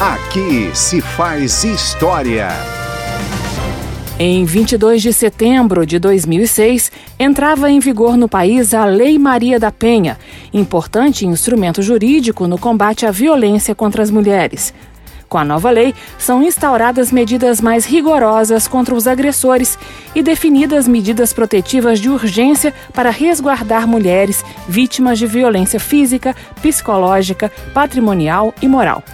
Aqui se faz história. Em 22 de setembro de 2006, entrava em vigor no país a Lei Maria da Penha, importante instrumento jurídico no combate à violência contra as mulheres. Com a nova lei, são instauradas medidas mais rigorosas contra os agressores e definidas medidas protetivas de urgência para resguardar mulheres vítimas de violência física, psicológica, patrimonial e moral.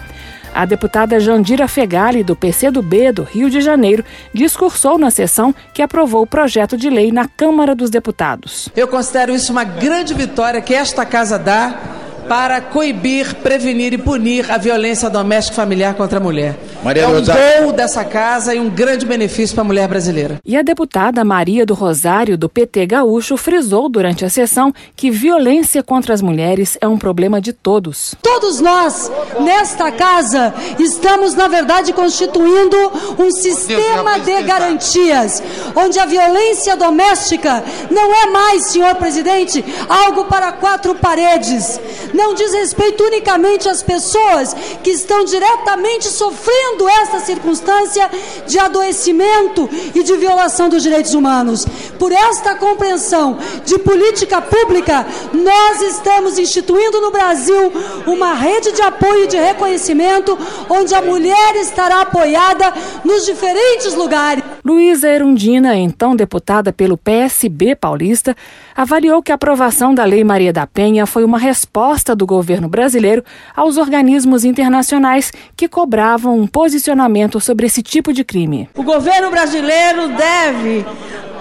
A deputada Jandira Fegali, do PCdoB do Rio de Janeiro, discursou na sessão que aprovou o projeto de lei na Câmara dos Deputados. Eu considero isso uma grande vitória que esta casa dá para coibir, prevenir e punir a violência doméstica e familiar contra a mulher. Maria é um Rosário. gol dessa casa e um grande benefício para a mulher brasileira. E a deputada Maria do Rosário, do PT Gaúcho, frisou durante a sessão que violência contra as mulheres é um problema de todos. Todos nós, nesta casa, estamos, na verdade, constituindo um sistema de garantias, onde a violência doméstica não é mais, senhor presidente, algo para quatro paredes não diz respeito unicamente às pessoas que estão diretamente sofrendo essa circunstância de adoecimento e de violação dos direitos humanos. Por esta compreensão de política pública, nós estamos instituindo no Brasil uma rede de apoio e de reconhecimento onde a mulher estará apoiada nos diferentes lugares. Luísa Erundina, então deputada pelo PSB paulista, avaliou que a aprovação da Lei Maria da Penha foi uma resposta do governo brasileiro aos organismos internacionais que cobravam um posicionamento sobre esse tipo de crime. O governo brasileiro deve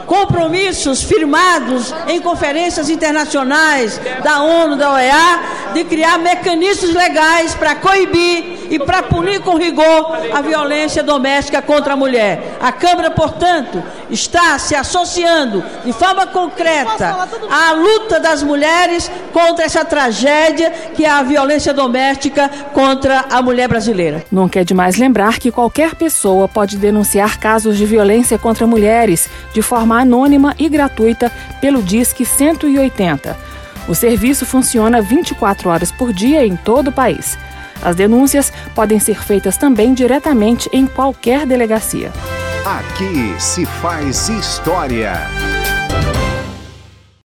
compromissos firmados em conferências internacionais da ONU, da OEA, de criar mecanismos legais para coibir e para punir com rigor a violência doméstica contra a mulher. A Câmara, portanto, está se associando de forma concreta à luta das mulheres contra essa tragédia que é a violência doméstica contra a mulher brasileira. Nunca é demais lembrar que qualquer pessoa pode denunciar casos de violência contra mulheres de anônima e gratuita pelo Disque 180. O serviço funciona 24 horas por dia em todo o país. As denúncias podem ser feitas também diretamente em qualquer delegacia. Aqui se faz história.